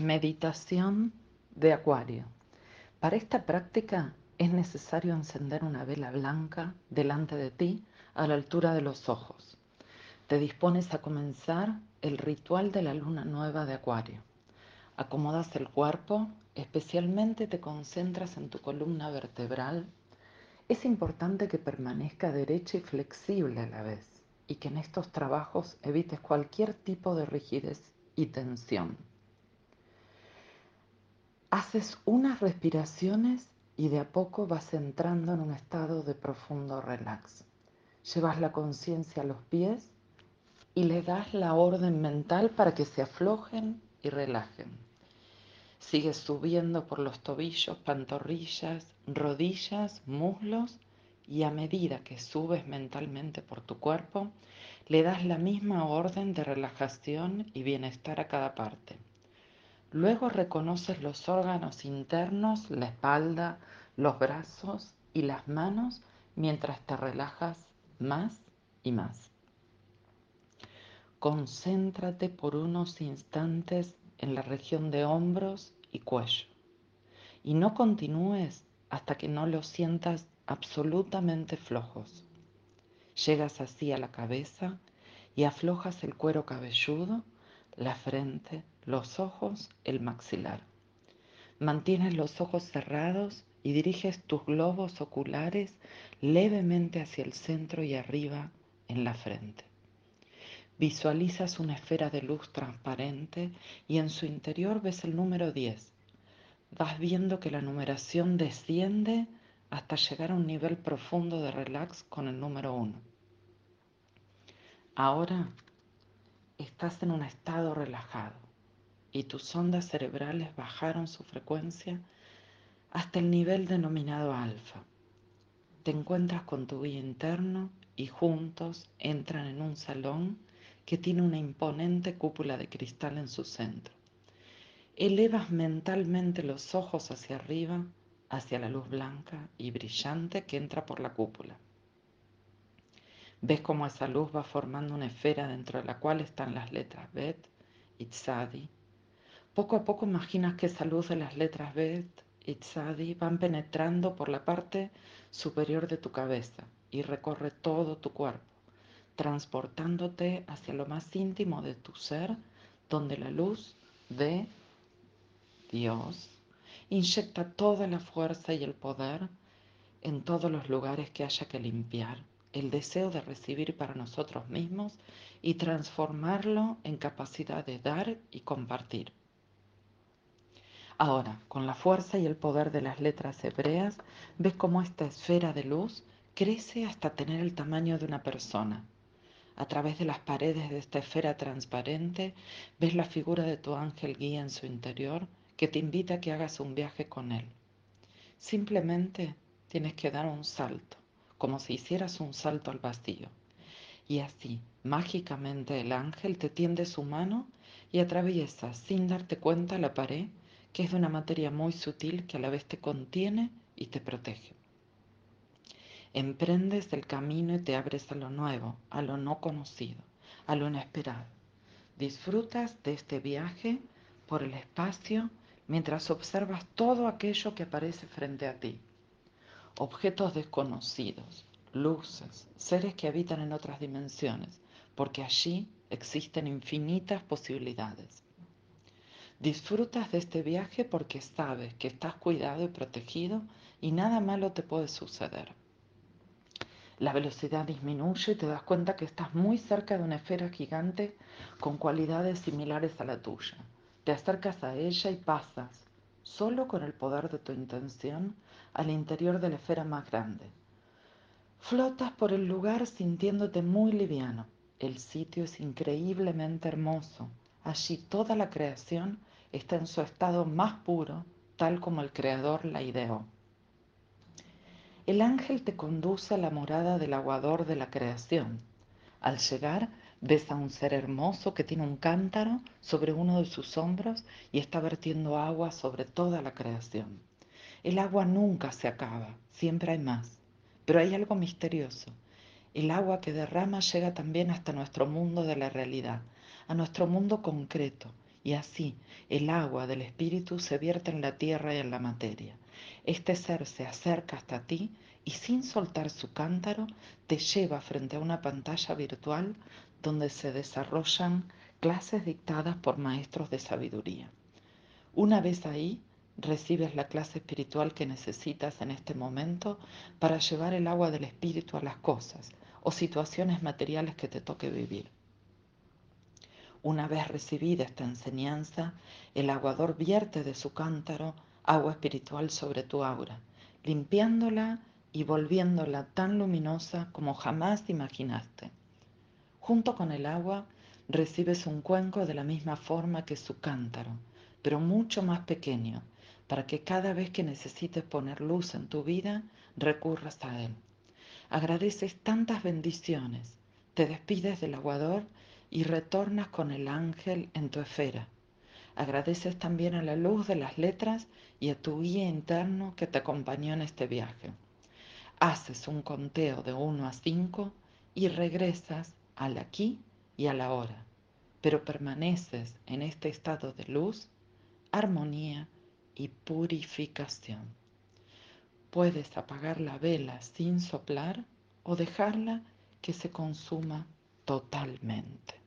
Meditación de Acuario. Para esta práctica es necesario encender una vela blanca delante de ti a la altura de los ojos. Te dispones a comenzar el ritual de la luna nueva de Acuario. Acomodas el cuerpo, especialmente te concentras en tu columna vertebral. Es importante que permanezca derecha y flexible a la vez y que en estos trabajos evites cualquier tipo de rigidez y tensión. Haces unas respiraciones y de a poco vas entrando en un estado de profundo relax. Llevas la conciencia a los pies y le das la orden mental para que se aflojen y relajen. Sigues subiendo por los tobillos, pantorrillas, rodillas, muslos y a medida que subes mentalmente por tu cuerpo, le das la misma orden de relajación y bienestar a cada parte. Luego reconoces los órganos internos, la espalda, los brazos y las manos mientras te relajas más y más. Concéntrate por unos instantes en la región de hombros y cuello y no continúes hasta que no los sientas absolutamente flojos. Llegas así a la cabeza y aflojas el cuero cabelludo, la frente, los ojos, el maxilar. Mantienes los ojos cerrados y diriges tus globos oculares levemente hacia el centro y arriba en la frente. Visualizas una esfera de luz transparente y en su interior ves el número 10. Vas viendo que la numeración desciende hasta llegar a un nivel profundo de relax con el número 1. Ahora estás en un estado relajado y tus ondas cerebrales bajaron su frecuencia hasta el nivel denominado alfa. Te encuentras con tu guía interno y juntos entran en un salón que tiene una imponente cúpula de cristal en su centro. Elevas mentalmente los ojos hacia arriba, hacia la luz blanca y brillante que entra por la cúpula. Ves cómo esa luz va formando una esfera dentro de la cual están las letras Bet y Tzadi, poco a poco imaginas que esa luz de las letras Bet y Tzadi van penetrando por la parte superior de tu cabeza y recorre todo tu cuerpo, transportándote hacia lo más íntimo de tu ser, donde la luz de Dios inyecta toda la fuerza y el poder en todos los lugares que haya que limpiar, el deseo de recibir para nosotros mismos y transformarlo en capacidad de dar y compartir. Ahora, con la fuerza y el poder de las letras hebreas, ves cómo esta esfera de luz crece hasta tener el tamaño de una persona. A través de las paredes de esta esfera transparente, ves la figura de tu ángel guía en su interior que te invita a que hagas un viaje con él. Simplemente tienes que dar un salto, como si hicieras un salto al vacío. Y así, mágicamente, el ángel te tiende su mano y atraviesa, sin darte cuenta, la pared que es de una materia muy sutil que a la vez te contiene y te protege. Emprendes el camino y te abres a lo nuevo, a lo no conocido, a lo inesperado. Disfrutas de este viaje por el espacio mientras observas todo aquello que aparece frente a ti. Objetos desconocidos, luces, seres que habitan en otras dimensiones, porque allí existen infinitas posibilidades. Disfrutas de este viaje porque sabes que estás cuidado y protegido y nada malo te puede suceder. La velocidad disminuye y te das cuenta que estás muy cerca de una esfera gigante con cualidades similares a la tuya. Te acercas a ella y pasas, solo con el poder de tu intención, al interior de la esfera más grande. Flotas por el lugar sintiéndote muy liviano. El sitio es increíblemente hermoso. Allí toda la creación está en su estado más puro, tal como el Creador la ideó. El ángel te conduce a la morada del aguador de la creación. Al llegar, ves a un ser hermoso que tiene un cántaro sobre uno de sus hombros y está vertiendo agua sobre toda la creación. El agua nunca se acaba, siempre hay más. Pero hay algo misterioso. El agua que derrama llega también hasta nuestro mundo de la realidad, a nuestro mundo concreto, y así el agua del Espíritu se vierte en la tierra y en la materia. Este ser se acerca hasta ti y sin soltar su cántaro te lleva frente a una pantalla virtual donde se desarrollan clases dictadas por maestros de sabiduría. Una vez ahí, recibes la clase espiritual que necesitas en este momento para llevar el agua del Espíritu a las cosas o situaciones materiales que te toque vivir. Una vez recibida esta enseñanza, el aguador vierte de su cántaro agua espiritual sobre tu aura, limpiándola y volviéndola tan luminosa como jamás imaginaste. Junto con el agua recibes un cuenco de la misma forma que su cántaro, pero mucho más pequeño, para que cada vez que necesites poner luz en tu vida, recurras a él. Agradeces tantas bendiciones, te despides del aguador y retornas con el ángel en tu esfera. Agradeces también a la luz de las letras y a tu guía interno que te acompañó en este viaje. Haces un conteo de 1 a 5 y regresas al aquí y a la hora, pero permaneces en este estado de luz, armonía y purificación. Puedes apagar la vela sin soplar o dejarla que se consuma totalmente.